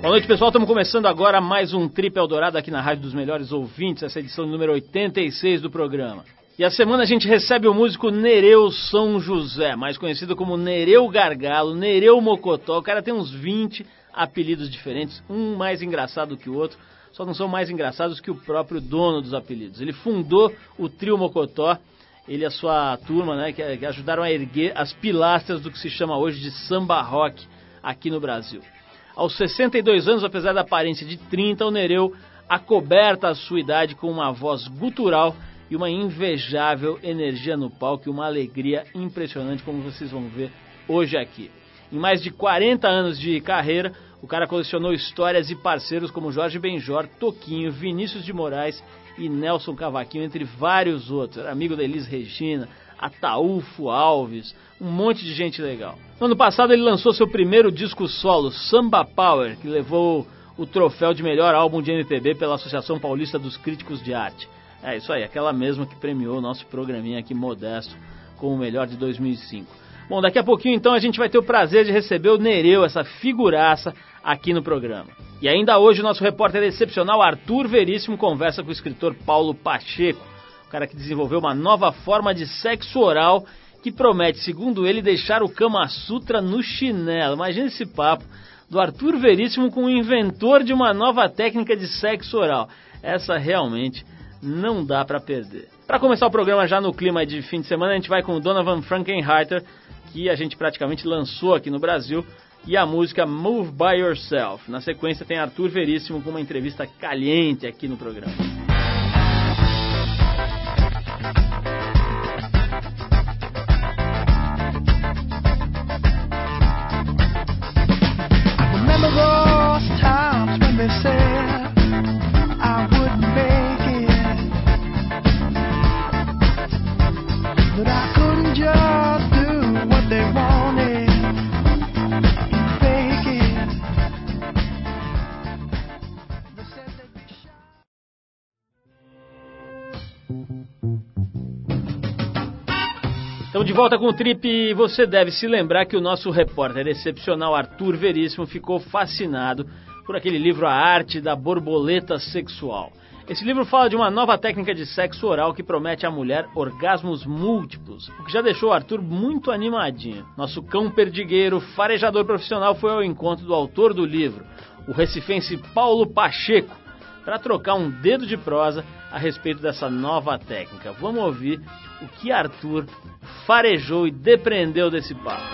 Boa noite, pessoal. Estamos começando agora mais um Trip Eldorado aqui na Rádio dos Melhores Ouvintes, essa edição número 86 do programa. E a semana a gente recebe o músico Nereu São José, mais conhecido como Nereu Gargalo, Nereu Mocotó. O cara tem uns 20 apelidos diferentes, um mais engraçado que o outro, só não são mais engraçados que o próprio dono dos apelidos. Ele fundou o Trio Mocotó, ele e a sua turma, né, que ajudaram a erguer as pilastras do que se chama hoje de samba rock aqui no Brasil. Aos 62 anos, apesar da aparência de 30, o Nereu acoberta a sua idade com uma voz gutural e uma invejável energia no palco e uma alegria impressionante, como vocês vão ver hoje aqui. Em mais de 40 anos de carreira, o cara colecionou histórias e parceiros como Jorge Benjor, Toquinho, Vinícius de Moraes e Nelson Cavaquinho, entre vários outros. Era amigo da Elis Regina, Ataúfo Alves, um monte de gente legal. No ano passado ele lançou seu primeiro disco solo, Samba Power, que levou o troféu de melhor álbum de MPB pela Associação Paulista dos Críticos de Arte. É isso aí, aquela mesma que premiou o nosso programinha aqui modesto como o melhor de 2005. Bom, daqui a pouquinho então a gente vai ter o prazer de receber o Nereu, essa figuraça, aqui no programa. E ainda hoje o nosso repórter excepcional Arthur Veríssimo conversa com o escritor Paulo Pacheco, o cara que desenvolveu uma nova forma de sexo oral que promete, segundo ele, deixar o Kama Sutra no chinelo. Imagina esse papo do Arthur Veríssimo com o inventor de uma nova técnica de sexo oral. Essa realmente não dá para perder. Para começar o programa já no clima de fim de semana, a gente vai com o Donovan Frankenheiter, que a gente praticamente lançou aqui no Brasil, e a música Move By Yourself. Na sequência tem Arthur Veríssimo com uma entrevista caliente aqui no programa. Volta com o Trip e você deve se lembrar que o nosso repórter excepcional Arthur Veríssimo ficou fascinado por aquele livro A Arte da Borboleta Sexual. Esse livro fala de uma nova técnica de sexo oral que promete à mulher orgasmos múltiplos, o que já deixou o Arthur muito animadinho. Nosso cão perdigueiro, farejador profissional, foi ao encontro do autor do livro, o recifense Paulo Pacheco, para trocar um dedo de prosa a respeito dessa nova técnica. Vamos ouvir o que Arthur farejou e depreendeu desse papo.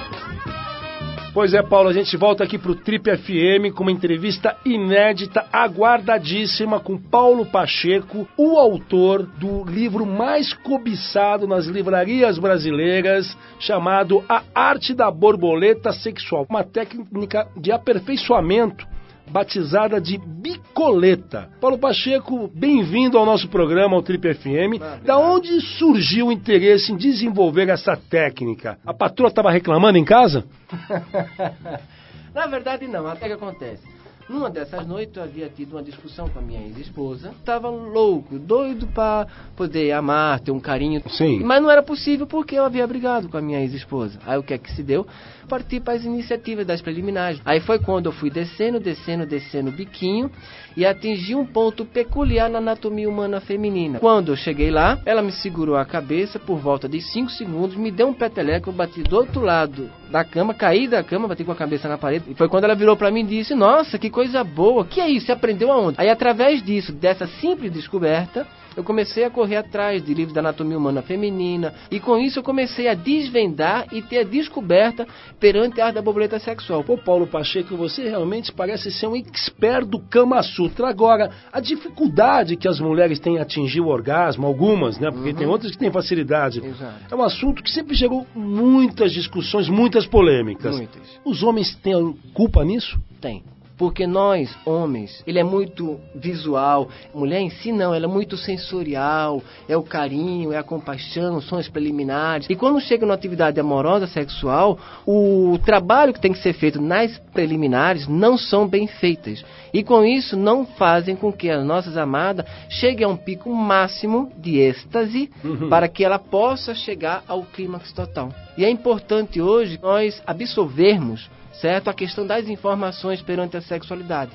Pois é, Paulo, a gente volta aqui para o Trip FM com uma entrevista inédita, aguardadíssima, com Paulo Pacheco, o autor do livro mais cobiçado nas livrarias brasileiras, chamado A Arte da Borboleta Sexual, uma técnica de aperfeiçoamento batizada de bicoleta. Paulo Pacheco, bem-vindo ao nosso programa, ao Trip FM. Ah, da onde surgiu o interesse em desenvolver essa técnica? A patroa estava reclamando em casa? Na verdade, não. Até que acontece. Numa dessas noites eu havia tido uma discussão com a minha ex-esposa. Estava louco, doido para poder amar, ter um carinho. Sim. Mas não era possível porque eu havia brigado com a minha ex-esposa. Aí o que é que se deu? Parti para as iniciativas das preliminares. Aí foi quando eu fui descendo, descendo, descendo o biquinho e atingi um ponto peculiar na anatomia humana feminina. Quando eu cheguei lá, ela me segurou a cabeça por volta de 5 segundos, me deu um peteleco, eu bati do outro lado da cama, caí da cama, bati com a cabeça na parede. E foi quando ela virou para mim e disse: Nossa, que coisa boa, que é isso? Você aprendeu aonde? Aí, através disso, dessa simples descoberta, eu comecei a correr atrás de livros da anatomia humana feminina e com isso eu comecei a desvendar e ter a descoberta perante a arte da borboleta sexual. Pô, Paulo Pacheco, você realmente parece ser um expert do Kama Sutra. Agora, a dificuldade que as mulheres têm em atingir o orgasmo, algumas, né? Porque uhum. tem outras que têm facilidade. Exato. É um assunto que sempre gerou muitas discussões, muitas polêmicas. Muitas. Os homens têm culpa nisso? Tem. Porque nós, homens, ele é muito visual. Mulher em si não, ela é muito sensorial. É o carinho, é a compaixão, são as preliminares. E quando chega numa atividade amorosa, sexual, o trabalho que tem que ser feito nas preliminares não são bem feitas. E com isso não fazem com que as nossas amadas cheguem a um pico máximo de êxtase uhum. para que ela possa chegar ao clímax total. E é importante hoje nós absorvermos certo? A questão das informações perante a sexualidade.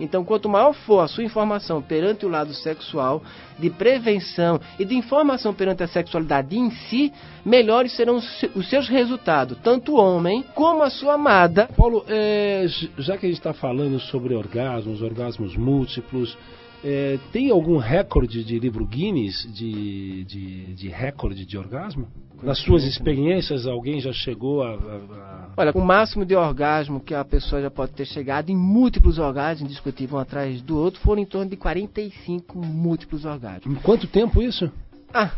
Então, quanto maior for a sua informação perante o lado sexual, de prevenção e de informação perante a sexualidade em si, melhores serão os seus resultados, tanto o homem como a sua amada. Paulo, é, já que a gente está falando sobre orgasmos, orgasmos múltiplos, é, tem algum recorde de livro Guinness de, de, de recorde de orgasmo? Nas suas experiências, alguém já chegou a, a, a, Olha, o máximo de orgasmo que a pessoa já pode ter chegado em múltiplos orgasmos, indiscutível um atrás do outro, foram em torno de 45 múltiplos orgasmos. Em quanto tempo isso? Ah,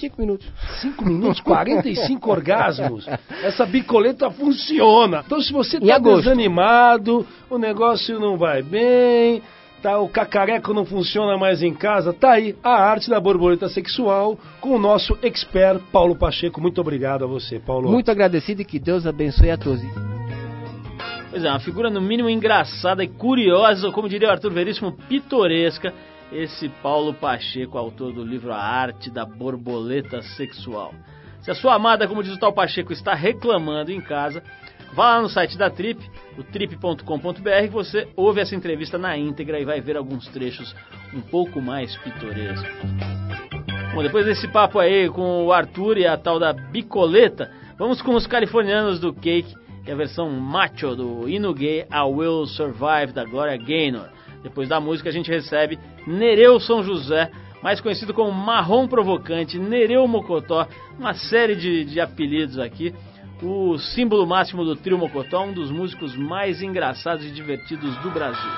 5 minutos. 5 minutos, 45 orgasmos. Essa bicoleta funciona. Então, se você está desanimado, o negócio não vai bem, tá, o cacareco não funciona mais em casa, tá aí a arte da borboleta sexual com o nosso expert Paulo Pacheco. Muito obrigado a você, Paulo. Muito agradecido e que Deus abençoe a todos. Pois é, uma figura no mínimo engraçada e curiosa, como diria o Arthur Veríssimo, pitoresca, esse Paulo Pacheco, autor do livro A Arte da Borboleta Sexual. Se a sua amada, como diz o tal Pacheco, está reclamando em casa, Vá lá no site da Trip, o trip.com.br, você ouve essa entrevista na íntegra e vai ver alguns trechos um pouco mais pitorescos. Bom, depois desse papo aí com o Arthur e a tal da bicoleta, vamos com os californianos do Cake e a versão macho do hino gay A Will Survive da Gloria Gaynor. Depois da música a gente recebe Nereu São José, mais conhecido como Marrom Provocante, Nereu Mocotó, uma série de, de apelidos aqui o símbolo máximo do trio Mocotó, um dos músicos mais engraçados e divertidos do Brasil.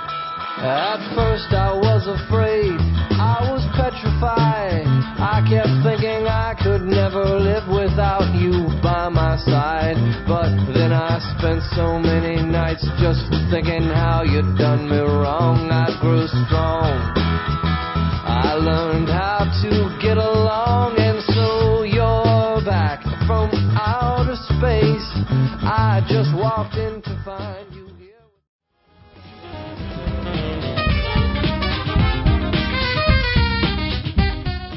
At first I was afraid, I was petrified. I kept thinking I could never live without you by my side. But then I spent so many nights just thinking how you'd done me wrong. I grew strong. I learned how to get along, and so you're back from space. I just walked in to find you.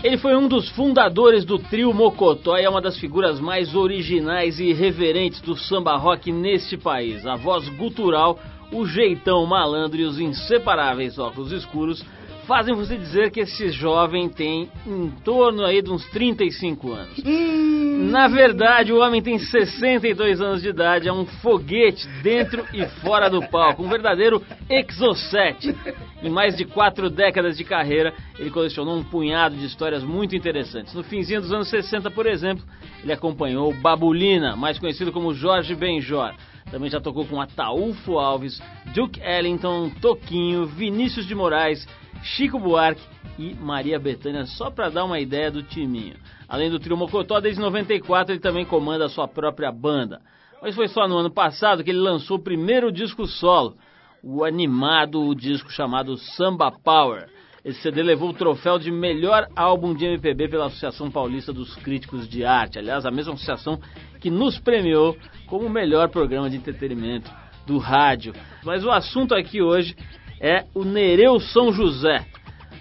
Ele foi um dos fundadores do trio Mocotó e é uma das figuras mais originais e irreverentes do samba rock neste país. A voz gutural, o jeitão malandro e os inseparáveis óculos escuros fazem você dizer que esse jovem tem em torno aí de uns 35 anos. Hum. Na verdade, o homem tem 62 anos de idade, é um foguete dentro e fora do palco, um verdadeiro exocet. Em mais de quatro décadas de carreira, ele colecionou um punhado de histórias muito interessantes. No finzinho dos anos 60, por exemplo, ele acompanhou Babulina, mais conhecido como Jorge Benjor. Também já tocou com Ataúfo Alves, Duke Ellington, Toquinho, Vinícius de Moraes, Chico Buarque e Maria Bethânia, só para dar uma ideia do timinho. Além do trio Mocotó, desde 94 ele também comanda a sua própria banda. Mas foi só no ano passado que ele lançou o primeiro disco solo, o animado disco chamado Samba Power. Esse CD levou o troféu de melhor álbum de MPB pela Associação Paulista dos Críticos de Arte. Aliás, a mesma associação que nos premiou como o melhor programa de entretenimento do rádio. Mas o assunto aqui hoje é o Nereu São José,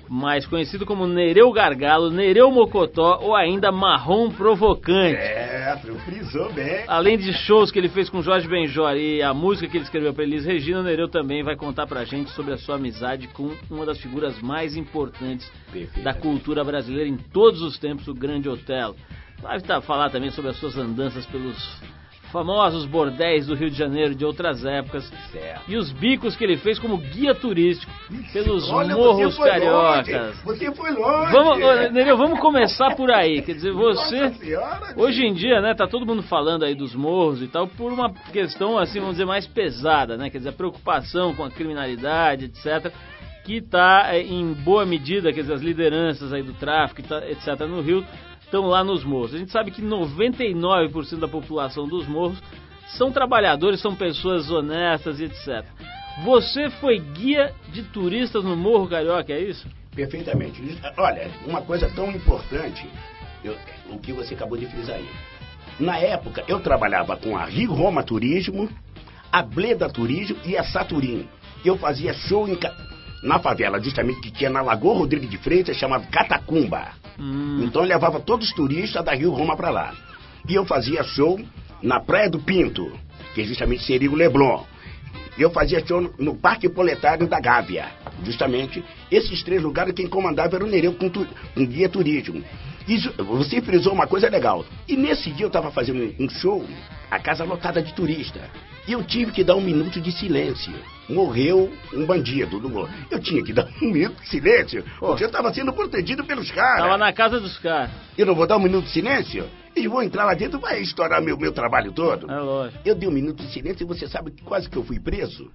mais conhecido como Nereu Gargalo, Nereu Mocotó ou ainda Marrom Provocante. É, frisou bem. Além de shows que ele fez com Jorge Benjor e a música que ele escreveu para Elis Regina, o Nereu também vai contar pra gente sobre a sua amizade com uma das figuras mais importantes da cultura brasileira em todos os tempos, o Grande Otelo. Vai falar também sobre as suas andanças pelos famosos bordéis do Rio de Janeiro de outras épocas certo. e os bicos que ele fez como guia turístico pelos Olha, morros você cariocas. Longe. Você foi longe. Vamos, Nereu, vamos começar por aí. Quer dizer, você hoje em dia, né, tá todo mundo falando aí dos morros e tal por uma questão assim, vamos dizer, mais pesada, né? Quer dizer, a preocupação com a criminalidade, etc que está é, em boa medida, quer dizer, as lideranças aí do tráfico, etc., no Rio, estão lá nos morros. A gente sabe que 99% da população dos morros são trabalhadores, são pessoas honestas e etc. Você foi guia de turistas no Morro Carioca, é isso? Perfeitamente. Olha, uma coisa tão importante, eu, o que você acabou de frisar aí. Na época, eu trabalhava com a Rio Roma Turismo, a Bleda Turismo e a Saturino. Eu fazia show em, na favela, justamente que tinha na Lagoa Rodrigo de Freitas, chamado Catacumba. Hum. Então levava todos os turistas da Rio Roma para lá. E eu fazia show na Praia do Pinto. que é justamente seria o Leblon. Eu fazia show no- Parque Proletário da Gávea. Justamente, esses três lugares quem comandava era o Nereu com, com guia. E ju- você frisou uma coisa legal. E nesse dia eu estava fazendo um show, a casa lotada de turista. E eu tive que dar um minuto de silêncio. Morreu um bandido. do- Eu tinha que dar um minuto de silêncio, porque eu estava sendo protegido pelos caras. Tava na casa dos caras. Eu não vou dar um minuto de silêncio? Eles vão entrar lá dentro, vai estourar meu, meu trabalho todo. É lógico. Eu dei um minuto de silêncio e você sabe que quase que eu fui preso.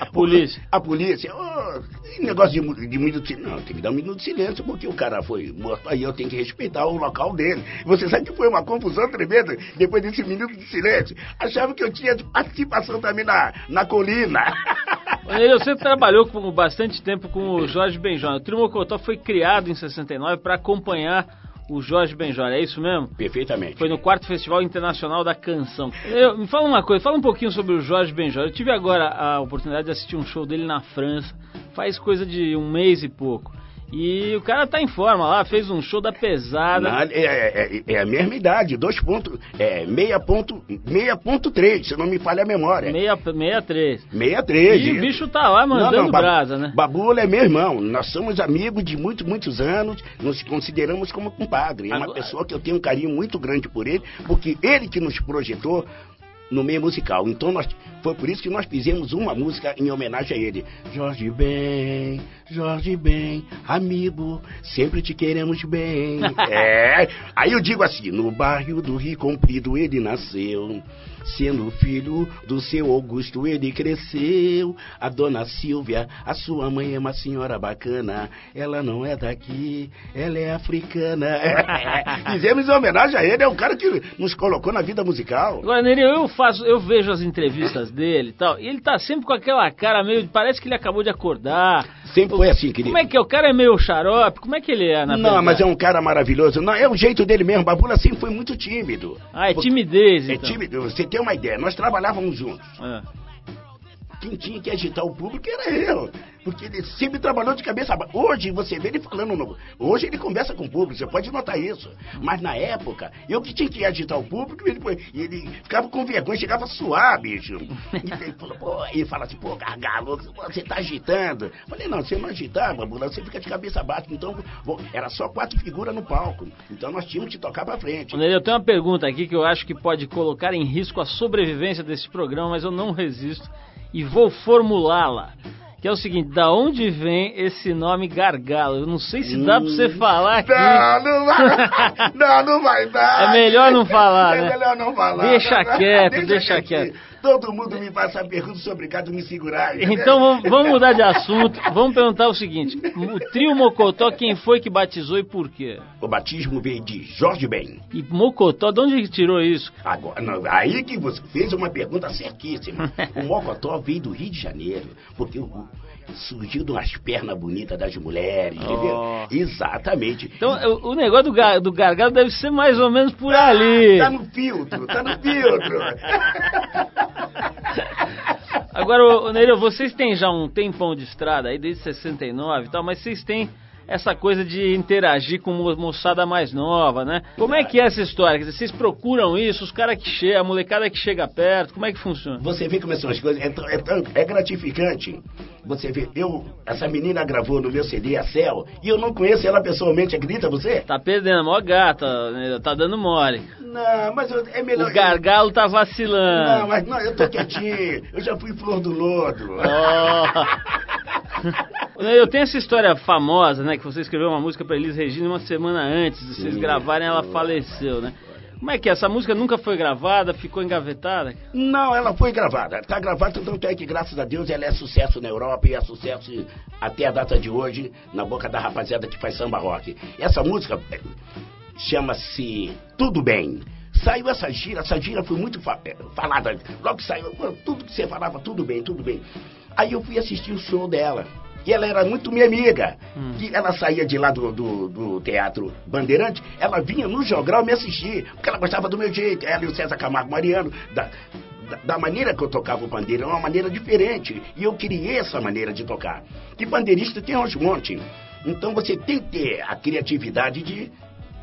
A polícia. A polícia. Oh, negócio de, de minuto de silêncio. Não, tem que dar um minuto de silêncio porque o cara foi morto. Aí eu tenho que respeitar o local dele. Você sabe que foi uma confusão tremenda depois desse minuto de silêncio. Achava que eu tinha participação também na, na colina. Você trabalhou por bastante tempo com o Jorge Benjor. O Trio Mocotó foi criado em 69 para acompanhar o Jorge Benjor, é isso mesmo? Perfeitamente. Foi no quarto Festival Internacional da Canção. Eu, me fala uma coisa, fala um pouquinho sobre o Jorge Benjor. Eu tive agora a oportunidade de assistir um show dele na França, faz coisa de um mês e pouco. E o cara tá em forma lá, fez um show da pesada. Na- é, é- é a mesma idade, dois pontos, é, meia ponto, meia ponto três, se não me falha a memória. Meia, meia três. Meia três. E o bicho tá lá mandando Ba- brasa, né? Babula é meu irmão. Nós somos amigos de muitos, muitos anos. Nos consideramos como compadre. É uma Agora- pessoa que eu tenho um carinho muito grande por ele, porque ele que nos projetou no meio musical. Então nós, foi por isso que nós fizemos uma música em homenagem a ele. Jorge bem, Jorge bem, amigo, sempre te queremos bem. é. Aí eu digo assim, no bairro do Rio Comprido ele nasceu. Sendo filho do seu Augusto, ele cresceu. A dona Silvia, a sua mãe é uma senhora bacana. Ela não é daqui, ela é africana. Fizemos em homenagem a ele, é um cara que nos colocou na vida musical. Nereu, eu faço, eu vejo as entrevistas dele e tal, e ele tá sempre com aquela cara meio. Parece que ele acabou de acordar. Sempre foi assim, querido. Como é que é? O cara é meio xarope? Como é que ele é na Não, mas é um cara maravilhoso. Não, é o jeito dele mesmo. Babula sempre foi muito tímido. Ah, é timidez, É então. tímido. Você tem uma ideia, nós trabalhávamos juntos. É. Quem tinha que agitar o público era eu. Porque ele sempre trabalhou de cabeça baixa. Hoje você vê ele falando. No... Hoje ele conversa com o público, você pode notar isso. Mas na época, eu que tinha que agitar o público, ele, ele ficava com vergonha, chegava a suar, bicho. E ele falou, pô, ele fala assim, pô, gargalo, você tá agitando. Eu Falei, não, você não agitava, você fica de cabeça baixa. Então, bom, era só quatro figuras no palco. Então nós tínhamos que tocar pra frente. Eu tenho uma pergunta aqui que eu acho que pode colocar em risco a sobrevivência desse programa, mas eu não resisto e vou formulá-la. Que é o seguinte, da onde vem esse nome Gargalo? Eu não sei se dá pra você falar aqui. Não, não vai. Não, não vai dar. É melhor não falar, é né? melhor não falar. Deixa quieto, deixa quietinho. Todo mundo me faz essa pergunta, sou obrigado a me segurar. Então vamos, vamos mudar de assunto. Vamos perguntar o seguinte: o trio Mocotó, quem foi que batizou e por quê? O batismo veio de Jorge Ben. E Mocotó, de onde tirou isso? Agora, não, aí que você fez uma pergunta certíssima. O Mocotó veio do Rio de Janeiro, porque o- surgiu de umas pernas bonitas das mulheres, entendeu? Oh. Exatamente. Então o, o negócio do, ga- do gargalo deve ser mais ou menos por ali. Tá no filtro, tá no filtro. Agora, Nereu, vocês têm já um tempão de estrada aí, desde 69 e tal, mas vocês têm essa coisa de interagir com mo- moçada mais nova, né? Como é que é essa história? Quer dizer, vocês procuram isso, os caras que chegam, a molecada que chega perto, como é que funciona? Você vê como são as coisas, é, é, é gratificante. Você vê, eu, essa menina gravou no meu CD, a Cel, e eu não conheço ela pessoalmente, acredita você? Tá perdendo, a maior gata, né? tá dando mole. Não, mas eu- é melhor... O gargalo tá Não, vacilando. mas não, eu tô quietinho, eu já fui flor do lodo. Oh. Eu tenho essa história famosa, né? Que você escreveu uma música pra Elis Regina uma semana antes de vocês Sim. gravarem, ela faleceu, né? Como é que é? Essa música nunca foi gravada, ficou engavetada? Não, ela foi gravada. Tá gravada, tanto é que, graças a Deus, ela é sucesso na Europa e é sucesso até a data de hoje na boca da rapaziada que faz samba rock. Essa música eh, chama-se Tudo Bem. Saiu essa gira, essa gira foi muito eh, falada. Logo que saiu, tudo que você falava, tudo bem, tudo bem. Aí eu fui assistir o show dela. E ela era muito minha amiga. E ela saía de lá do, do, do Teatro Bandeirante, ela vinha no jogral me assistir, porque ela gostava do meu jeito. Ela e o César Camargo Mariano, da, da, da maneira que eu tocava o pandeiro, era uma maneira diferente. E eu criei essa maneira de tocar. E pandeirista tem aos montes. Então você tem que ter a criatividade de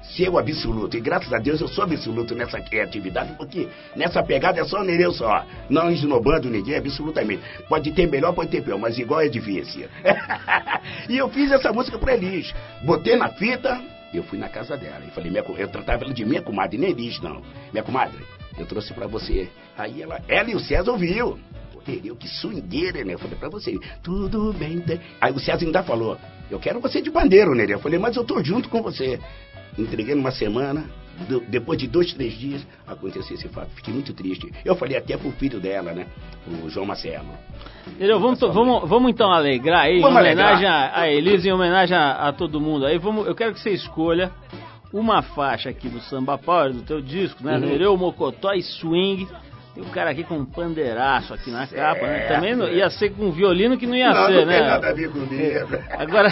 ser o absoluto. E graças a Deus eu sou absoluto nessa atividade, porque nessa pegada é só Nereu só. Não esnobando ninguém, absolutamente. Pode ter melhor, pode ter pior, mas igual é difícil. e eu fiz essa música pra Elis. Botei na fita, eu fui na casa dela. E falei, minha, eu tratava ela de minha comadre, nem Elis, não. Minha comadre, eu trouxe pra você. Aí ela, ela e o César ouviu. Nereu, que swingueira, né? Eu falei pra você, tudo bem. Aí o César ainda falou, eu quero você de bandeiro, Nereu. Eu falei, mas eu tô junto com você. Entreguei numa semana, do, depois de dois, três dias, aconteceu esse fato. Fiquei muito triste. Eu falei até pro filho dela, né? O João Marcelo. Entendeu? Vamos, vamos, vamos então alegrar aí, vamos em homenagem alegrar. a, a Elisa, em homenagem a, a, todo mundo. Aí vamos, eu quero que você escolha uma faixa aqui do Samba Power, do teu disco, né? Uhum. Nereu, Mocotó e Swing. Tem o cara aqui com um pandeiraço aqui na capa, né? Também não, ia ser com violino que não ia não, ser, não né? Não tem nada a ver comigo. Agora,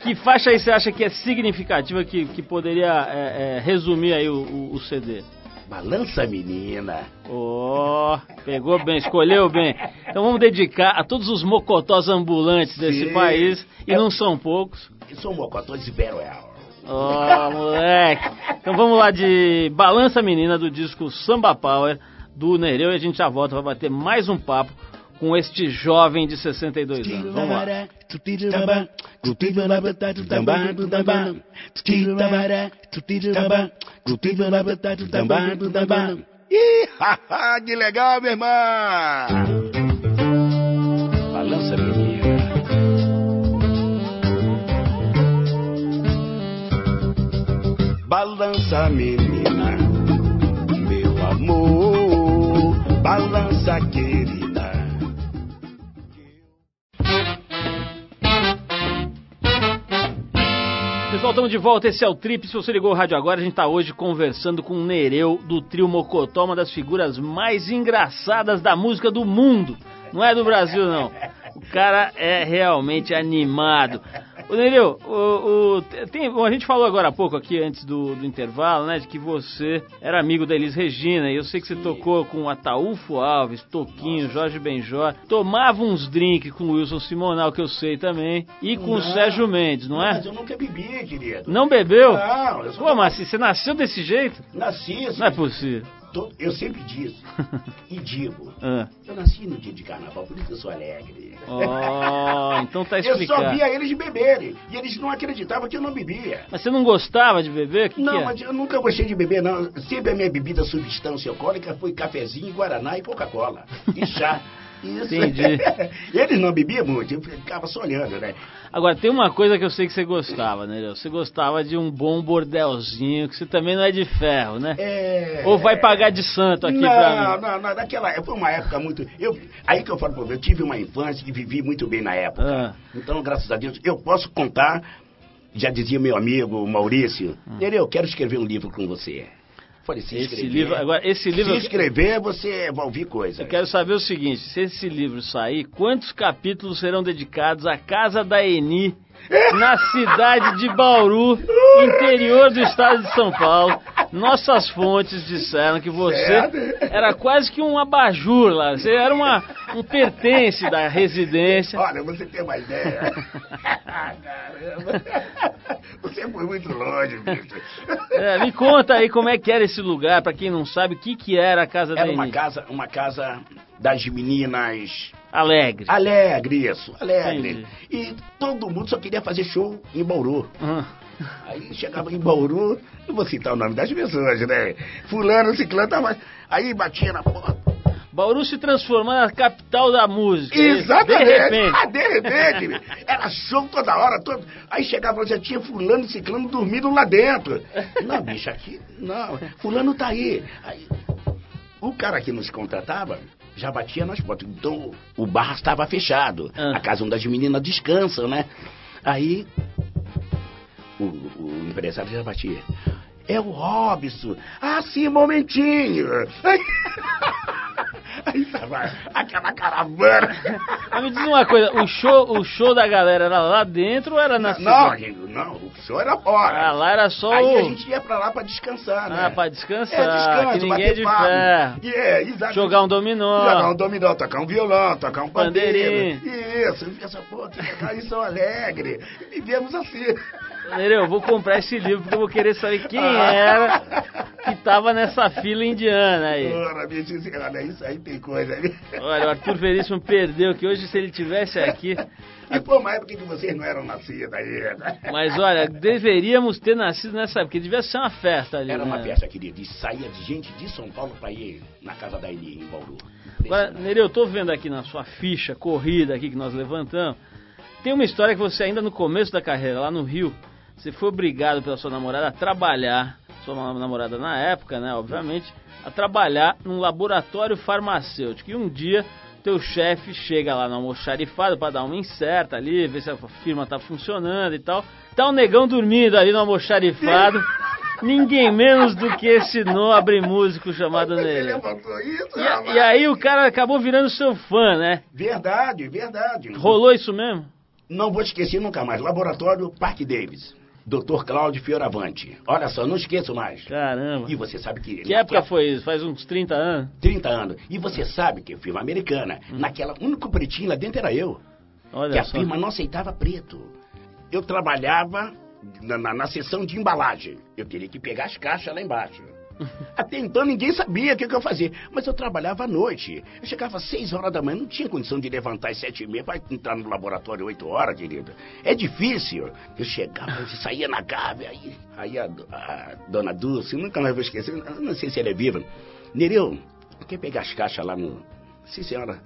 que faixa aí você acha que é significativa, que, que poderia é, é, resumir aí o, o, o, CD? Balança Menina. Oh, pegou bem, escolheu bem. Então vamos dedicar a todos os mocotós ambulantes desse Sim. país, e é, não são poucos. São mocotós de Beruel. Ó, oh, moleque. Então vamos lá de Balança Menina do disco Samba Power do Nereu e a gente já volta para bater mais um papo com este jovem de 62 anos. Vamos lá. Ih, que legal, meu irmão! Balança, menina. Balança, menina, balança, querida. Pessoal, estamos de volta. Esse é o Trip. Se você ligou o rádio agora, a gente está hoje conversando com o Nereu do trio Mocotó, uma das figuras mais engraçadas da música do mundo. Não é do Brasil, não. O cara é realmente animado. Ô, Nereu, o, o, tem, bom, a gente falou agora há pouco aqui, antes do, do, intervalo, né, de que você era amigo da Elis Regina, e eu sei que você Sim. tocou com Ataúfo Alves, Toquinho, Nossa. Jorge Benjor, tomava uns drinks com o Wilson Simonal, que eu sei também, e com não, o Sérgio Mendes, não, não é? Mas eu nunca bebi, querido. Não bebeu? Não, eu sou... Pô, mas você nasceu desse jeito? Nasci, Não é possível eu sempre disse e digo, ah. eu nasci no dia de carnaval, por isso que eu sou alegre. Oh, então tá explicado. Eu só via eles beberem e eles não acreditavam que eu não bebia. Mas você não gostava de beber? Que não, que é? mas eu nunca gostei de beber, não. Sempre a minha bebida substância alcoólica foi cafezinho, guaraná e Coca-Cola. E chá. Isso. Entendi. Eles não bebiam muito, eu ficava só olhando, né? Agora, tem uma coisa que eu sei que você gostava, né? Você gostava de um bom bordelzinho, que você também não é de ferro, né? É... Ou vai pagar de santo aqui não, pra mim? Não, não, daquela foi uma época muito... Eu, aí que eu falo pra você, eu tive uma infância e vivi muito bem na época. Ah. Então, graças a Deus, eu posso contar, já dizia meu amigo Maurício, hum. eu quero escrever um livro com você. Falei, se esse escrever, livro, agora, esse livro, se escrever, você vai ouvir coisas. Eu quero saber o seguinte: se esse livro sair, quantos capítulos serão dedicados à casa da Eni na cidade de Bauru, interior do estado de São Paulo. Nossas fontes disseram que você era quase que um abajur lá. Você era uma, um pertence da residência. Olha, você tem uma ideia. Caramba. Você foi muito longe, bicho. É, me conta aí como é que era esse lugar, para quem não sabe, o que, que era a casa era da Era uma casa, uma casa das meninas Alegre. Alegre, isso. Alegre. Entendi. E todo mundo só queria fazer show em Bauru. Uhum. Aí chegava em Bauru, não vou citar o nome das pessoas, né? Fulano, ciclano, tava... aí batia na porta. Bauru se transformando na capital da música. Exatamente. De repente. Ah, de repente. Era show toda hora. Todo... Aí chegava, já tinha fulano e ciclano dormindo lá dentro. Não, bicho, aqui, não. Fulano tá aí. Aí, o cara que nos contratava já batia nas portas. Então o bar estava fechado. Ah. A casa onde as meninas descansam, né? Aí o, o empresário já batia. É o Robson. Ah, sim, momentinho. Aquela caravana. Mas me diz uma coisa, o show, o show da galera era lá dentro ou era na Não, não, o show era fora. Ah, lá era só Aí o... a gente ia pra lá pra descansar, né? Ah, pra descansar, é, descanso, que ninguém é de ferro. É, exatamente. Jogar um dominó. Jogar um dominó, tocar um violão, tocar um pandeiro. Isso, essa porra, que isso, alegre. Vivemos assim. Nereu, eu vou comprar esse livro porque eu vou querer saber quem era que tava nessa fila indiana aí. Ora, minha senhora, isso aí tem coisa ali. Olha, o Arthur Veríssimo perdeu, que hoje se ele tivesse aqui... E foi uma época que vocês não eram nascidos ainda. Mas olha, deveríamos ter nascido nessa época, porque devia ser uma festa ali. Era uma né? festa, querida, e saía de gente de São Paulo pra ir na casa da Eni, em Bauru. Agora, Nereu, eu tô vendo aqui na sua ficha corrida aqui que nós levantamos, tem uma história que você ainda no começo da carreira, lá no Rio, você foi obrigado pela sua namorada a trabalhar, sua namorada na época, né, obviamente, a trabalhar num laboratório farmacêutico. E um dia teu chefe chega lá no almoxarifado para dar uma incerta ali, ver se a firma tá funcionando e tal. Tá o negão dormindo ali no almoxarifado. Ninguém menos do que esse nobre músico chamado isso, E, e aí o cara acabou virando seu fã, né? Verdade, verdade. Rolou isso mesmo? Não vou esquecer nunca mais. Laboratório Park Davis. Dr. Cláudio Fioravante. Olha só, não esqueço mais. Caramba. E você sabe que... Que época foi isso? Faz uns 30 anos? 30 anos. E você sabe que firma americana. Naquela, o único pretinho lá dentro era eu. que Olha a só. firma não aceitava preto. Eu trabalhava na, na, na seção de embalagem. Eu teria que pegar as caixas lá embaixo. Até então ninguém sabia o que, que eu fazia. Mas eu trabalhava à noite. Eu chegava às 6 horas da manhã, não tinha condição de levantar às 7 e meia para entrar no laboratório 8 horas, querida. É difícil. Eu chegava, eu saía na gávea, aí, aí a, a dona Dulce, nunca mais vou esquecer, não sei se ela é viva. Nereu, quer pegar as caixas lá no. Sim, senhora.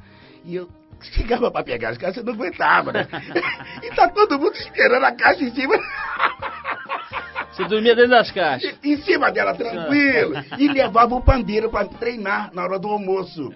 E eu chegava para pegar as caixas, eu não aguentava, né? e tá todo mundo esperando a caixa em cima. Você dormia dentro das caixas. em cima dela, tranquilo. E levava o pandeiro para treinar na hora do almoço.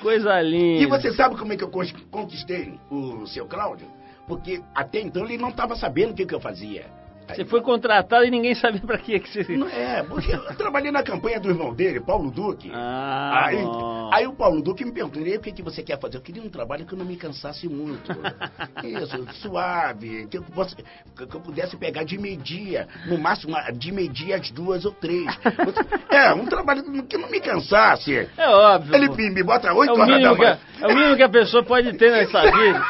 Coisa linda. E você sabe como é que eu conquistei o seu Cláudio? Porque até então ele não estava sabendo o que, que eu fazia. Aí- Você foi contratado e ninguém sabia pra que que você... Não é, porque eu trabalhei na campanha do irmão dele, Paulo Duque. Ah, aí, bom. aí o Paulo Duque me perguntou, "E aí, o que, que você quer fazer? Eu queria um trabalho que eu não me cansasse muito. Isso, suave, que eu, possa- que eu pudesse pegar de meio-dia, no máximo de meio-dia às duas ou três. É, um trabalho que não me cansasse. É óbvio. Ele pô. me, bota É oito o, horas da manhã. é o mínimo que a pessoa pode ter nessa vida.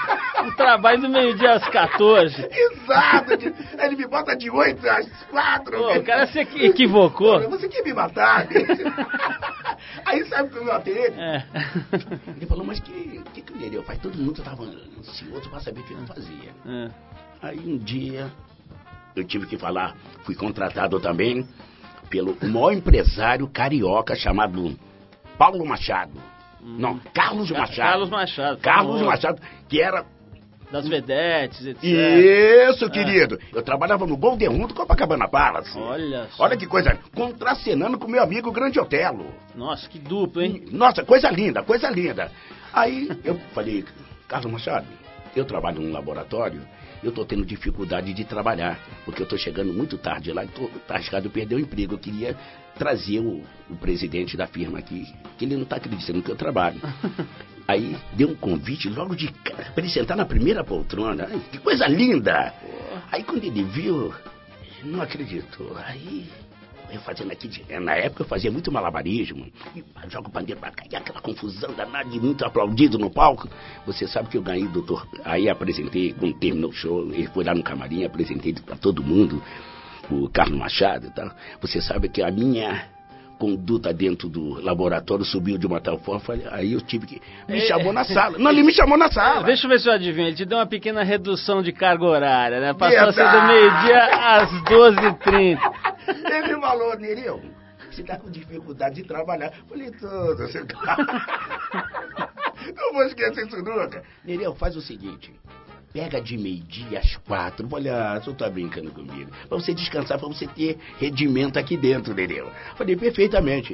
Um trabalho do meio-dia às 14. Exato! de- Ele me bota de oito às quatro. Pô, o cara se equi- equivocou. Olha, Você quer me matar? Aí sabe o que eu ele? É. Ele falou, mas que que, o Nereu faz? Todo mundo estava ansioso para saber o que eu fazia. É. Aí um dia eu tive que falar, fui contratado também pelo maior empresário carioca chamado Paulo Machado. Não, Carlos Ca- Machado. Carlos Machado, Carlos. Machado, que era Das vedetes, etc. Isso, querido. Eu trabalhava no Golden Room do Copacabana Palace. Olha só. Olha que coisa. Contracenando com meu amigo Grande Otelo. Nossa, que duplo, hein? Nossa, coisa linda, coisa linda. Aí eu falei, Carlos Machado, eu trabalho num laboratório, eu tô tendo dificuldade de trabalhar, porque eu tô chegando muito tarde lá e tô arriscado a perder o emprego. Eu queria trazer o, o presidente da firma aqui, que ele não tá acreditando que eu trabalho. Aí deu um convite logo de cara para ele sentar na primeira poltrona. Ai, que coisa linda! Aí quando ele viu, não acreditou. Aí eu fazendo aqui, de- na época eu fazia muito malabarismo. Joga o pandeiro pra cá, e aquela confusão danada e muito aplaudido no palco. Você sabe que eu ganhei, doutor. Aí apresentei, quando terminou o show, ele foi lá no camarim, apresentei pra todo mundo, o Carlos Machado e tal. Você sabe que a minha conduta dentro do laboratório subiu de uma tal forma, aí eu tive que. Me É, chamou na sala. Não, ele me chamou na sala. Deixa eu ver se eu adivinho. Ele te deu uma pequena redução de carga horária, né? Passou a ser do Verdade. meio-dia às 12h30. Ele falou, Nereu, você tá com dificuldade de trabalhar. Falei, todo, você tá. Não vou esquecer isso nunca. Nereu, faz o seguinte. Pega de meio-dia às quatro. Olha, você tá brincando comigo. Pra você descansar, pra você ter rendimento aqui dentro, Nereu. Falei, perfeitamente.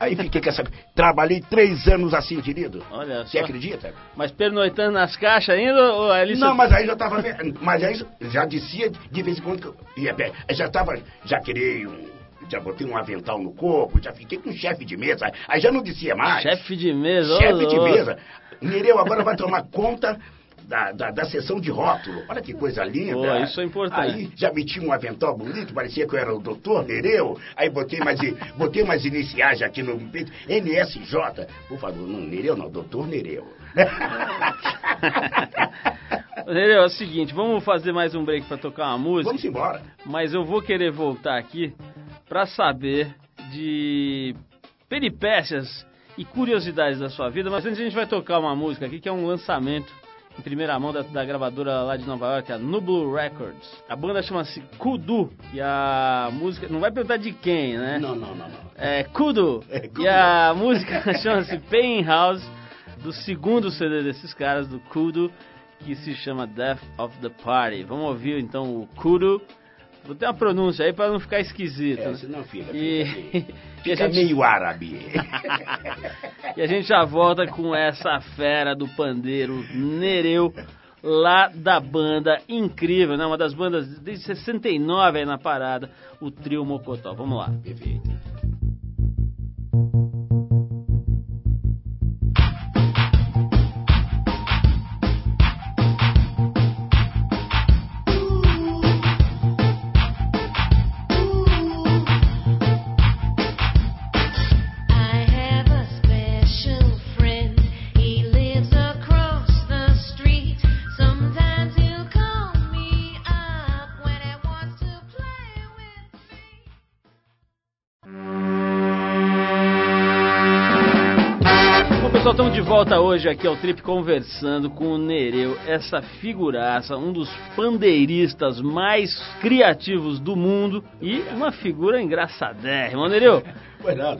Aí fiquei com essa... Trabalhei três anos assim, querido. Olha Você só. acredita? Mas pernoitando nas caixas ainda? Ou ali Não, mas aí já tava. Mas aí já dizia de vez em quando que eu ia bem. Já tava. Já criei um. Já botei um avental no corpo, já fiquei com chefe de mesa. Aí já não dizia mais. Chefe de mesa. Chefe de mesa. Nereu agora vai tomar conta da, da, da sessão de rótulo. Olha que coisa linda. Pô, isso é importante. Aí já meti um avental bonito, parecia que eu era o doutor Nereu. Aí botei mais, botei mais iniciais aqui no peito. NSJ. Por favor, não Nereu não, doutor Nereu. Nereu, é o seguinte, vamos fazer mais um break pra tocar uma música. Vamos embora. Mas eu vou querer voltar aqui pra saber de peripécias e curiosidades da sua vida. Mas antes a gente vai tocar uma música aqui que é um lançamento em primeira mão da, da gravadora lá de Nova York, a Nublu Records. A banda chama-se Kudu e a música. Não vai perguntar de quem, né? Não, não, não, não. É Kudu. É, Kudu. E a música chama-se Pain House, do segundo CD desses caras, do Kudu, que se chama Death of the Party. Vamos ouvir então o Kudu. Vou ter uma pronúncia aí pra não ficar esquisito. É, senão fica, E, fica, fica gente, meio árabe. e a gente já volta com essa fera do pandeiro Nereu, lá da banda incrível, né? Uma das bandas desde 69 aí na parada, o Trio Mocotó. Vamos lá. Perfeito. De volta hoje aqui ao Trip conversando com o Nereu, essa figuraça, um dos pandeiristas mais criativos do mundo e uma figura engraçadérrima. Nereu,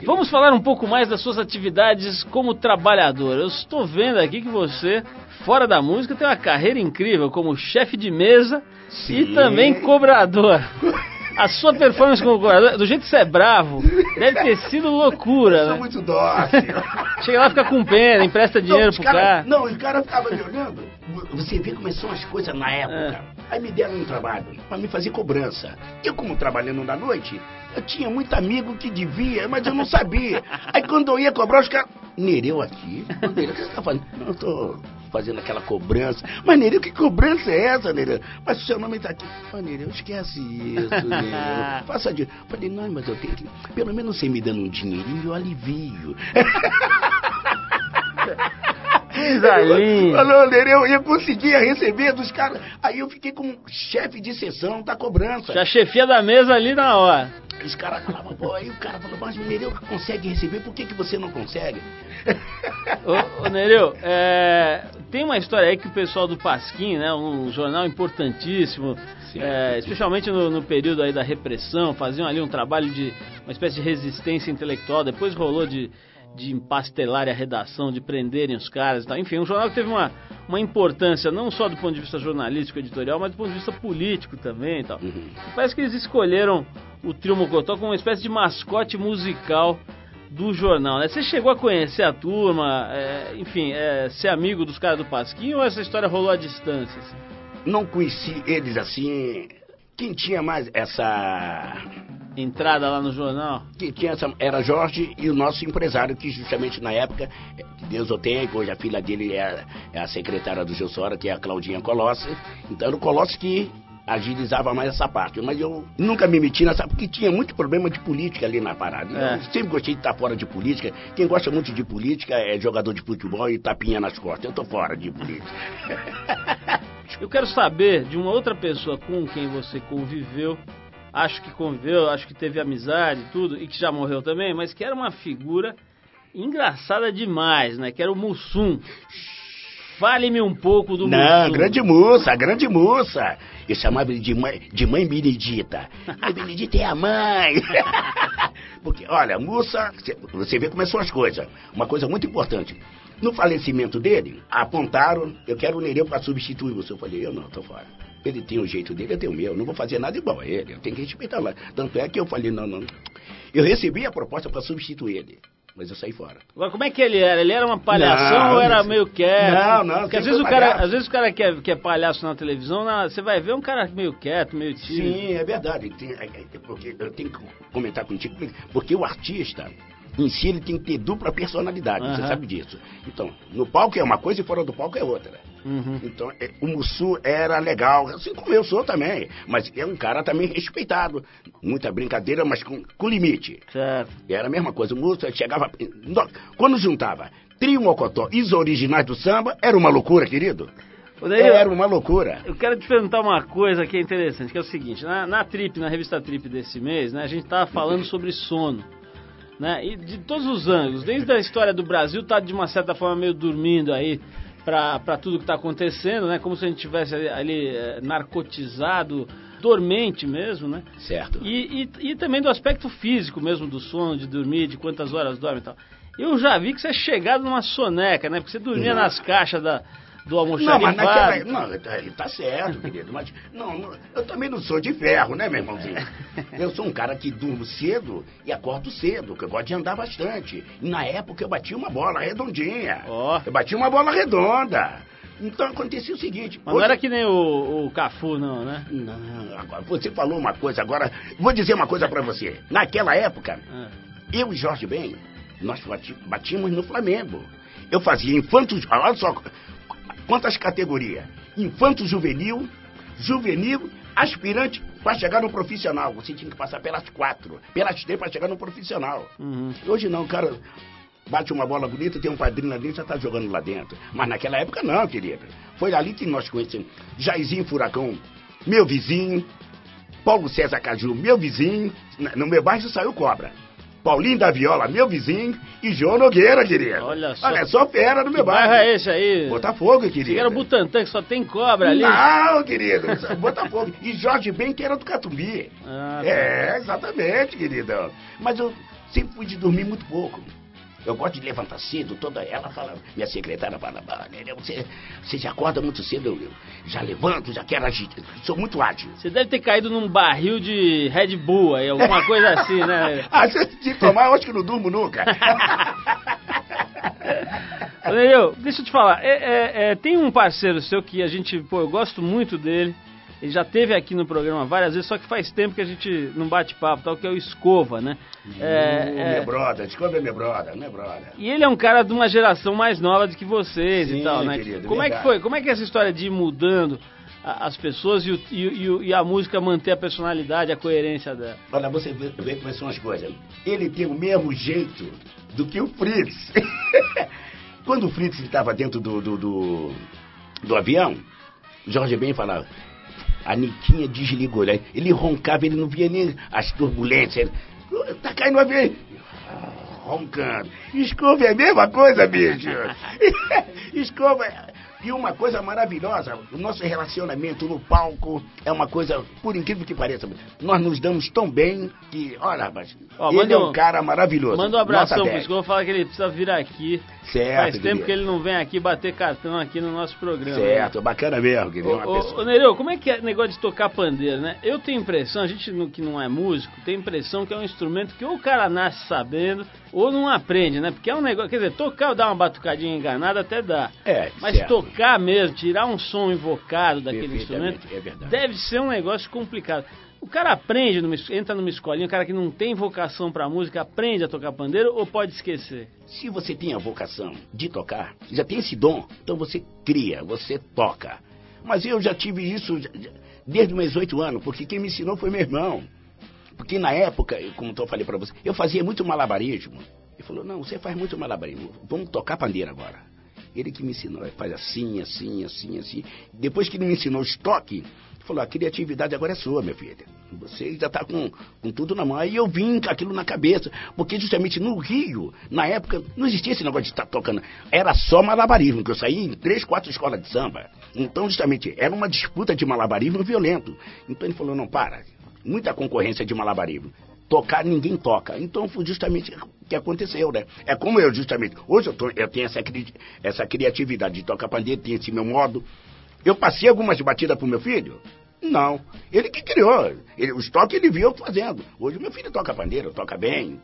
vamos falar um pouco mais das suas atividades como trabalhador. Eu estou vendo aqui que você, fora da música, tem uma carreira incrível como chefe de mesa e Sim. também cobrador. A sua performance como cobrador, do jeito que você é bravo, deve ter sido loucura, Eu sou né? muito dócil. Chega lá, fica com pena, empresta dinheiro não, pro cara- cara. Não, os caras ficavam me olhando. Você vê como são as coisas na época. É. Aí me deram um trabalho pra me fazer cobrança. Eu, como trabalhando na noite, eu tinha muito amigo que devia, mas eu não sabia. Aí quando eu ia cobrar, os caras. Nereu aqui? Nereu, o que você tá fazendo? Eu tô fazendo aquela cobrança. Mas Nereu, que cobrança é essa, Nereu? Mas o seu nome tá aqui. Ô, Nereu, esquece isso, Nereu. Faça de. Falei, não, mas eu tenho que. Pelo menos você me dando um dinheirinho, eu alivio. Coisa linda. Falou, Nereu, eu conseguia receber dos caras. Aí eu fiquei como chefe de sessão da cobrança. Já chefia da mesa ali na hora. Os caras falavam, pô, aí o cara falou, mas o Nereu consegue receber, por que, que você não consegue? Ô, ô Nereu, é, tem uma história aí que o pessoal do Pasquim, né, um jornal importantíssimo, Sim. é, especialmente no, no período aí da repressão, faziam ali um trabalho de uma espécie de resistência intelectual, depois rolou de, de empastelar a redação, de prenderem os caras e tal. Enfim, um jornal que teve uma, uma importância não só do ponto de vista jornalístico, editorial, mas do ponto de vista político também e tal. Uhum. E parece que eles escolheram o Trio Mocotó como uma espécie de mascote musical do jornal, né? Você chegou a conhecer a turma, é, enfim, é, ser amigo dos caras do Pasquim ou essa história rolou à distância? assim? Não conheci eles assim. Quem tinha mais essa. Entrada lá no jornal? Quem tinha essa era Jorge e o nosso empresário, que justamente na época, eh, que Deus o tenha, que hoje a filha dele é, é a secretária do Gilsora, que é a Claudinha Colossi. Então era o Colossi que agilizava mais essa parte. Mas eu nunca me meti nessa, porque tinha muito problema de política ali na parada. É. Eu sempre gostei de estar fora de política. Quem gosta muito de política é jogador de futebol e tapinha nas costas. Eu tô fora de política. Eu quero saber de uma outra pessoa com quem você conviveu, acho que conviveu, acho que teve amizade e tudo, e que já morreu também, mas que era uma figura engraçada demais, né? Que era o Mussum. Fale-me um pouco do Não, Mussum. grande moça, grande moça. Eu chamava ele de mãe, de mãe Benedita. A Benedita é a mãe. Porque, olha, moça, cê- você vê como são as coisas. Uma coisa muito importante. No falecimento dele, apontaram, eu quero o Nereu para substituir você. Eu falei, eu não, tô fora. Ele tem o jeito dele, eu tenho o meu. Eu não vou fazer nada igual a ele. Eu tenho que respeitar lá. Tanto é que eu falei, não, não. Eu recebi a proposta para substituir ele. Mas eu saí fora. Agora, como é que ele era? Ele era uma palhação Não, ou era meio quieto? Não, não, Porque às vezes, o cara, palhaço. às vezes o cara que é, que é palhaço na televisão, na- você vai ver um cara meio quieto, meio tímido. Sim, é verdade. Tem- é- é- porque eu tenho que comentar contigo, porque o artista em si ele tem que ter dupla personalidade, você Aham. sabe disso. Então, no palco é uma coisa e fora do palco é outra. Uhum. Então, é, o Mussu era legal, assim como eu sou também, mas é um cara também respeitado. Muita brincadeira, mas com, com limite. Certo. Era a mesma coisa, o Mussu chegava... Quando juntava Trio Mocotó e os originais do samba, era uma loucura, querido. Nereu, Era uma loucura. Eu quero te perguntar uma coisa que é interessante, que é o seguinte, na, na Trip, na revista Trip desse mês, né, a gente tava falando sobre sono. Né, e de todos os ângulos, desde a história do Brasil, tá de uma certa forma meio dormindo aí para tudo que está acontecendo, né? Como se a gente tivesse ali, ali, eh, narcotizado, dormente mesmo, né? Certo. E, e, e também do aspecto físico mesmo do sono, de dormir, de quantas horas dorme e tal. Eu já vi que você é chegado numa soneca, né? Porque você dormia Não. nas caixas da, do Não, almoxarifado. mas naquela. Não, ele tá- ele tá certo, querido. Mas não, não, eu também não sou de ferro, né, meu irmãozinho? Eu sou um cara que durmo cedo e acordo cedo, que eu gosto de andar bastante. E na época eu bati uma bola redondinha. Ó. Eu bati uma bola redonda. Então acontecia o seguinte. Mas não era que nem o, o Cafu, não, né? Não, agora você falou uma coisa, agora vou dizer uma coisa pra você. Naquela época, Ah. eu e Jorge Ben, nós batíamos no Flamengo. Eu fazia infanto, olha só quantas categorias: infanto juvenil, juvenil, aspirante para chegar no profissional. Você tinha que passar pelas quatro, pelas três para chegar no profissional. Uhum. Hoje não, cara. Bate uma bola bonita, tem um padrinho lá dentro, já tá jogando lá dentro. Mas naquela época não, querida. Foi ali que nós conhecemos. Jairzinho Furacão, meu vizinho. Paulo César Caju, meu vizinho. No meu bairro saiu cobra. Paulinho da Viola, meu vizinho. E João Nogueira, querida. Olha só. Olha, só fera no Que meu bairro bairro. é esse aí? Botafogo, querida. Que era o Butantã, que só tem cobra ali. Não, querido. é Botafogo. E Jorge Ben, que era do Catumbi. Ah, tá. É, exatamente, querida. Mas eu sempre fui de dormir muito pouco. Eu gosto de levantar cedo, toda ela fala, minha secretária fala, "Ah, Nenê, você, você já acorda muito cedo, eu, eu já levanto, já quero agir, sou muito ágil. Você deve ter caído num barril de Red Bull aí, alguma coisa assim, né? Ah, se de tomar, eu acho que não durmo nunca. Nereu, deixa eu te falar, é- é- é, tem um parceiro seu que a gente, pô, eu gosto muito dele. Ele já teve aqui no programa várias vezes, só que faz tempo que a gente não bate papo, tal, que é o Escova, né? É, Ô, é, brother, desculpa, é meu brother, meu brother. E ele é um cara de uma geração mais nova do que vocês Sim, e tal, né? querido, Como é que foi? Como é que é essa história de ir mudando as pessoas e, o- e e a música manter a personalidade, a coerência dela? Olha, você vê, vê como são as coisas. Ele tem o mesmo jeito do que o Fritz. Quando o Fritz estava dentro do, do, do, do avião, o Jorge Ben falava, a Niquinha desligou. né? Ele roncava, ele não via nem as turbulências. Ele, tá caindo o avião. Roncando. Escova é a mesma coisa, bicho. Escova. E uma coisa maravilhosa, o nosso relacionamento no palco é uma coisa, por incrível que pareça, nós nos damos tão bem que, olha, rapaz, Ó, ele manda é um- um cara maravilhoso. Manda um abração pro 10. Escova, fala que ele precisa vir aqui. Certo, Faz tempo querido. que ele não vem aqui bater cartão aqui no nosso programa. Certo, bacana mesmo, querido. é Ô, ô, pessoa- ô, Nereu, como é que é negócio de tocar pandeiro, né? Eu tenho impressão, a gente que não é músico, tem impressão que é um instrumento que ou o cara nasce sabendo ou não aprende, né? Porque é um negócio, quer dizer, tocar ou dar uma batucadinha enganada até dá. É, Mas certo. tocar mesmo, tirar um som invocado daquele instrumento, é deve ser um negócio complicado. O cara aprende, numa, entra numa escolinha, o cara que não tem vocação pra música, aprende a tocar pandeiro ou pode esquecer? Se você tem a vocação de tocar, já tem esse dom, então você cria, você toca. Mas eu já tive isso desde meus oito anos, porque quem me ensinou foi meu irmão. Porque na época, como eu falei pra você, eu fazia muito malabarismo. Ele falou, não, você faz muito malabarismo, vamos tocar pandeiro agora. Ele que me ensinou, ele faz assim, assim, assim, assim. Depois que ele me ensinou o estoque, falou, a criatividade agora é sua, meu filho. Você já tá com, com tudo na mão. Aí eu vim com aquilo na cabeça, porque justamente no Rio, na época, não existia esse negócio de estar tocando. Era só malabarismo, que eu saí em três, quatro escolas de samba. Então, justamente, era uma disputa de malabarismo violento. Então ele falou, não, para, muita concorrência de malabarismo. Tocar ninguém toca. Então foi justamente que aconteceu, né? É como eu, justamente. Hoje eu, tô- eu tenho essa, cri- essa criatividade de tocar pandeiro, tenho esse meu modo. Eu passei algumas batidas pro meu filho? Não. Ele que criou. Ele, os toques ele viu fazendo. Hoje meu filho toca pandeiro, toca bem.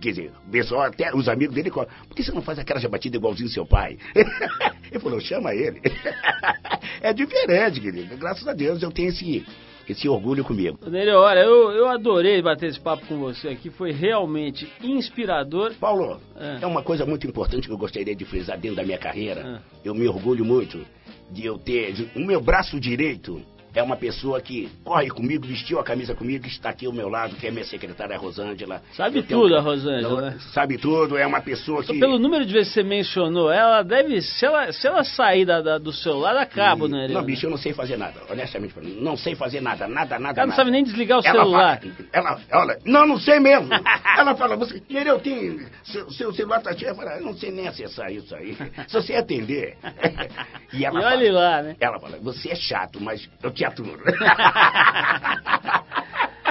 Quer dizer, o pessoal, até os amigos dele, falam, por que você não faz aquela batida igualzinho seu pai? ele falou, chama ele. é diferente, querido. Graças a Deus eu tenho esse, esse orgulho comigo. Nereu, olha, eu, eu adorei bater esse papo com você aqui, foi realmente inspirador. Paulo, É. é. uma coisa muito importante que eu gostaria de frisar dentro da minha carreira. É. Eu me orgulho muito de eu ter. O meu braço direito é uma pessoa que corre comigo, vestiu a camisa comigo, está aqui ao meu lado, que é minha secretária Rosângela. Sabe tudo a Rosângela, né? Sabe tudo, é uma pessoa que... pelo número de vezes que você mencionou, ela deve. Se ela, se ela sair da, da- do celular, dá cabo, né? Não, bicho, eu não sei fazer nada, honestamente falando. Não sei fazer nada, nada, nada. Cara não nada. sabe nem desligar o Ela celular. fala- ela, olha, não, não sei mesmo. ela fala, você, eu tenho, seu, seu celular tá cheio. Eu falo, eu não sei nem acessar isso aí. Se você atender. e ela E olhe fala, lá, né? Ela fala, você é chato, mas eu te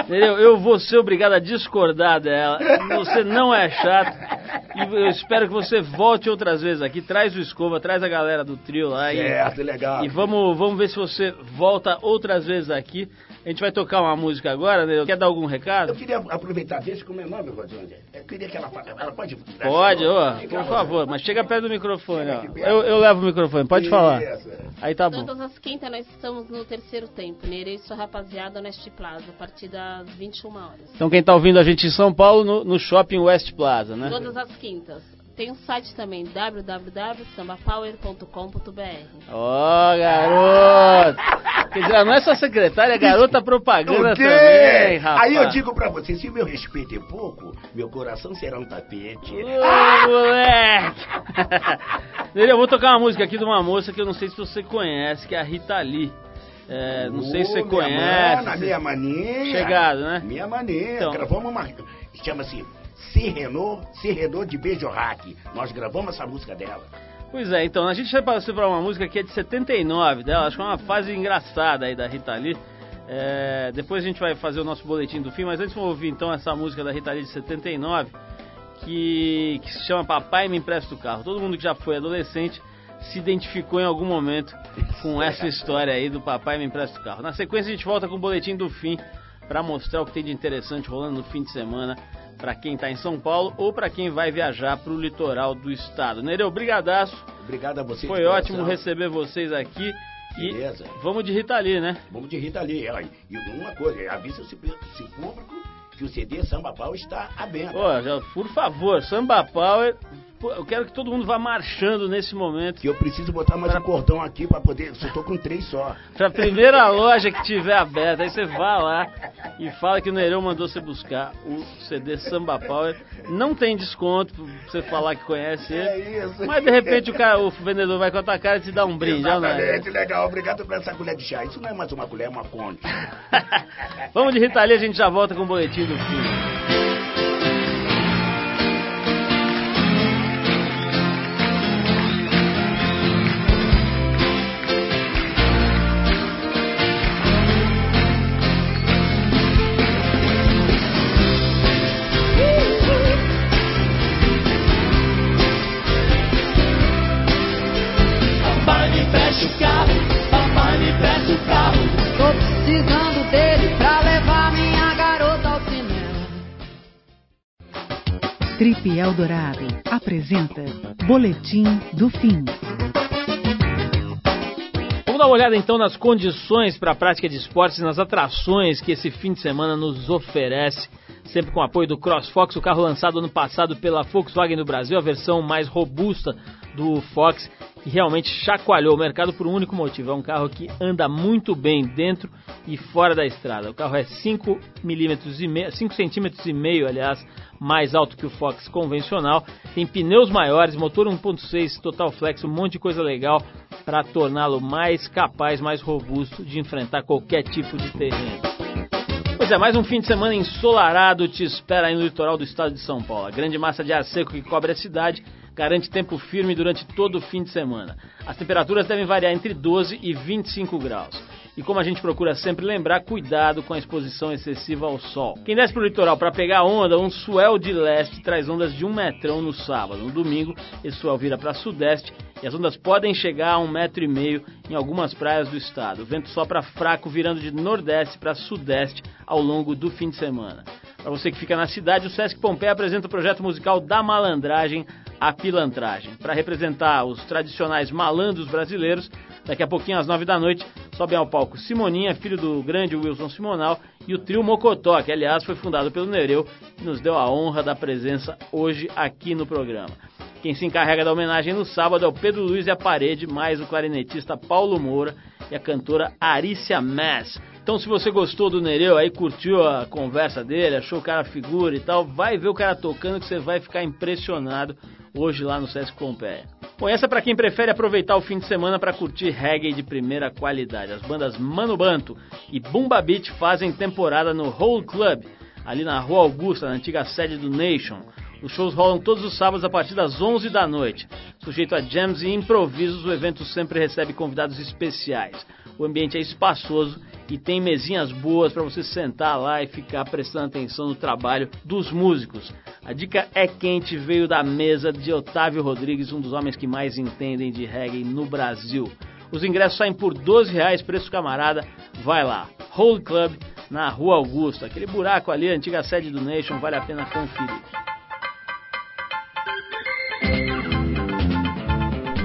Entendeu? Eu vou ser obrigado a discordar dela. Você não é chato. E eu espero que você volte outras vezes aqui. Traz o escova, traz a galera do trio lá. E, certo, legal. e vamos, vamos ver se você volta outras vezes aqui. A gente vai tocar uma música agora, né? Quer dar algum Eu recado? queria aproveitar desse como é o nome, Rosângela. Eu queria que ela fale. Ela pode. Pode, ó, por favor, mas chega perto do microfone, ó. Eu, eu levo o microfone, pode falar. Isso. Aí tá bom. Todas as quintas nós estamos no terceiro tempo, Nereu e sua rapaziada neste Plaza, a partir das 21 horas. Então quem tá ouvindo a gente em São Paulo, no, no Shopping West Plaza, né? Todas as quintas. Tem um site também, www.sambapower.com.br. Ó, garoto! Quer dizer, não é só secretária, é garota propaganda O também, rapaz. Aí eu digo pra você, se meu respeito é pouco, meu coração será um tapete. Ô, moleque! Entendeu? Eu vou tocar uma música aqui de uma moça que eu não sei se você conhece, que é a Rita Lee. É, não sei se você minha conhece. Mana, minha maninha. Chegado, né? Minha maninha. Então. Gravamos uma... Chama-se Se Renault, Se Renault de Beijo Hack. Nós gravamos essa música dela. Pois é, então, a gente vai passar para uma música que é de 79 dela, acho que é uma fase engraçada aí da Rita Lee. É, depois a gente vai fazer o nosso boletim do fim, mas antes vamos ouvir então essa música da Rita Lee de 79, que, que se chama Papai Me Empresta o Carro. Todo mundo que já foi adolescente se identificou em algum momento com essa história aí do Papai Me Empresta o Carro. Na sequência a gente volta com o boletim do fim para mostrar o que tem de interessante rolando no fim de semana para quem está em São Paulo ou para quem vai viajar para o litoral do estado. Nereu, brigadaço. Obrigado a você. Foi ótimo receber vocês aqui. E Beleza. vamos de Rita Lee, né? Vamos de Rita Lee. E uma coisa, avisa esse público que o CD Samba Pau está aberto. Pô, já, por favor, Samba Power. Eu quero que todo mundo vá marchando nesse momento. Que eu preciso botar mais um cordão aqui pra poder. Só tô com três só. Pra primeira loja que tiver aberta, aí você vá lá e fala que o Nereu mandou você buscar o CD Samba Power. Não tem desconto pra você falar que conhece ele. É isso. Mas de repente o, cara, o vendedor vai com a tua cara e te dá um brinde, não é? Exatamente, legal. Obrigado por essa colher de chá. Isso não é mais uma colher, é uma fonte. Vamos de Rita Lee, a gente já volta com o boletim do fim. Trip Eldorado apresenta Boletim do Fim. Vamos dar uma olhada então nas condições para a prática de esportes e nas atrações que esse fim de semana nos oferece. Sempre com apoio do CrossFox, o carro lançado ano passado pela Volkswagen no Brasil, a versão mais robusta do Fox, que realmente chacoalhou o mercado por um único motivo. É um carro que anda muito bem dentro e fora da estrada. O carro é 5 milímetros e meio, 5 centímetros e meio, aliás, mais alto que o Fox convencional. Tem pneus maiores, motor 1.6 Total Flex, um monte de coisa legal para torná-lo mais capaz, mais robusto de enfrentar qualquer tipo de terreno. Pois é, mais um fim de semana ensolarado te espera aí no litoral do estado de São Paulo. A grande massa de ar seco que cobre a cidade garante tempo firme durante todo o fim de semana. As temperaturas devem variar entre 12 e 25 graus. E como a gente procura sempre lembrar, cuidado com a exposição excessiva ao sol. Quem desce pro litoral para pegar onda, um swell de leste traz ondas de um metrão no sábado. No domingo, esse swell vira para sudeste e as ondas podem chegar a um metro e meio em algumas praias do estado. O vento sopra fraco, virando de nordeste para sudeste ao longo do fim de semana. Para você que fica na cidade, o Sesc Pompeia apresenta o projeto musical da malandragem, a pilantragem. Para representar os tradicionais malandros brasileiros, daqui a pouquinho às nove da noite, sobem ao palco Simoninha, filho do grande Wilson Simonal, e o trio Mocotó, que aliás foi fundado pelo Nereu e nos deu a honra da presença hoje aqui no programa. Quem se encarrega da homenagem no sábado é o Pedro Luiz e a Parede, mais o clarinetista Paulo Moura, e a cantora Arícia Mass. Então, se você gostou do Nereu aí, curtiu a conversa dele, achou o cara figura e tal, vai ver o cara tocando que você vai ficar impressionado hoje lá no Sesc Pompeia. Bom, essa é para quem prefere aproveitar o fim de semana para curtir reggae de primeira qualidade. As bandas Mano Banto e Bumba Beat fazem temporada no Whole Club, ali na Rua Augusta, na antiga sede do Nation. Os shows rolam todos os sábados a partir das 11 da noite. Sujeito a jams e improvisos, o evento sempre recebe convidados especiais. O ambiente é espaçoso e tem mesinhas boas para você sentar lá e ficar prestando atenção no trabalho dos músicos. A dica é quente, veio da mesa de Otávio Rodrigues, um dos homens que mais entendem de reggae no Brasil. Os ingressos saem por 12 reais, preço camarada. Vai lá, Whole Club na Rua Augusta. Aquele buraco ali, antiga sede do Nation, vale a pena conferir.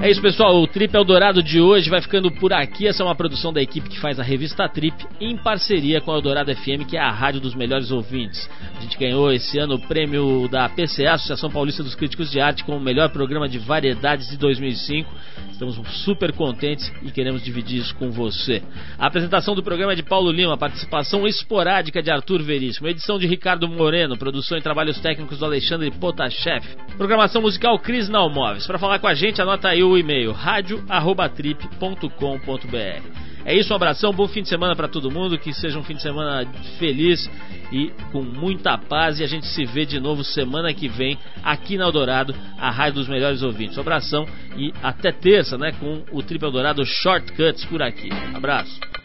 É isso, pessoal. O Trip Eldorado de hoje vai ficando por aqui. Essa é uma produção da equipe que faz a revista Trip em parceria com a Eldorado FM, que é a rádio dos melhores ouvintes. A gente ganhou esse ano o prêmio da PCA, Associação Paulista dos Críticos de Arte, como o melhor programa de variedades de 2005. Estamos super contentes e queremos dividir isso com você. A apresentação do programa é de Paulo Lima, participação esporádica de Arthur Veríssimo, edição de Ricardo Moreno, produção e trabalhos técnicos do Alexandre Potashev, programação musical Cris Nalmoves. Para falar com a gente, anota aí o e-mail radio@trip.com.br. É isso, um abração, bom fim de semana para todo mundo, que seja um fim de semana feliz e com muita paz. E a gente se vê de novo semana que vem aqui na Eldorado, a rádio dos melhores ouvintes. Um abração e até terça, né, com o Triple Eldorado Shortcuts por aqui. Abraço.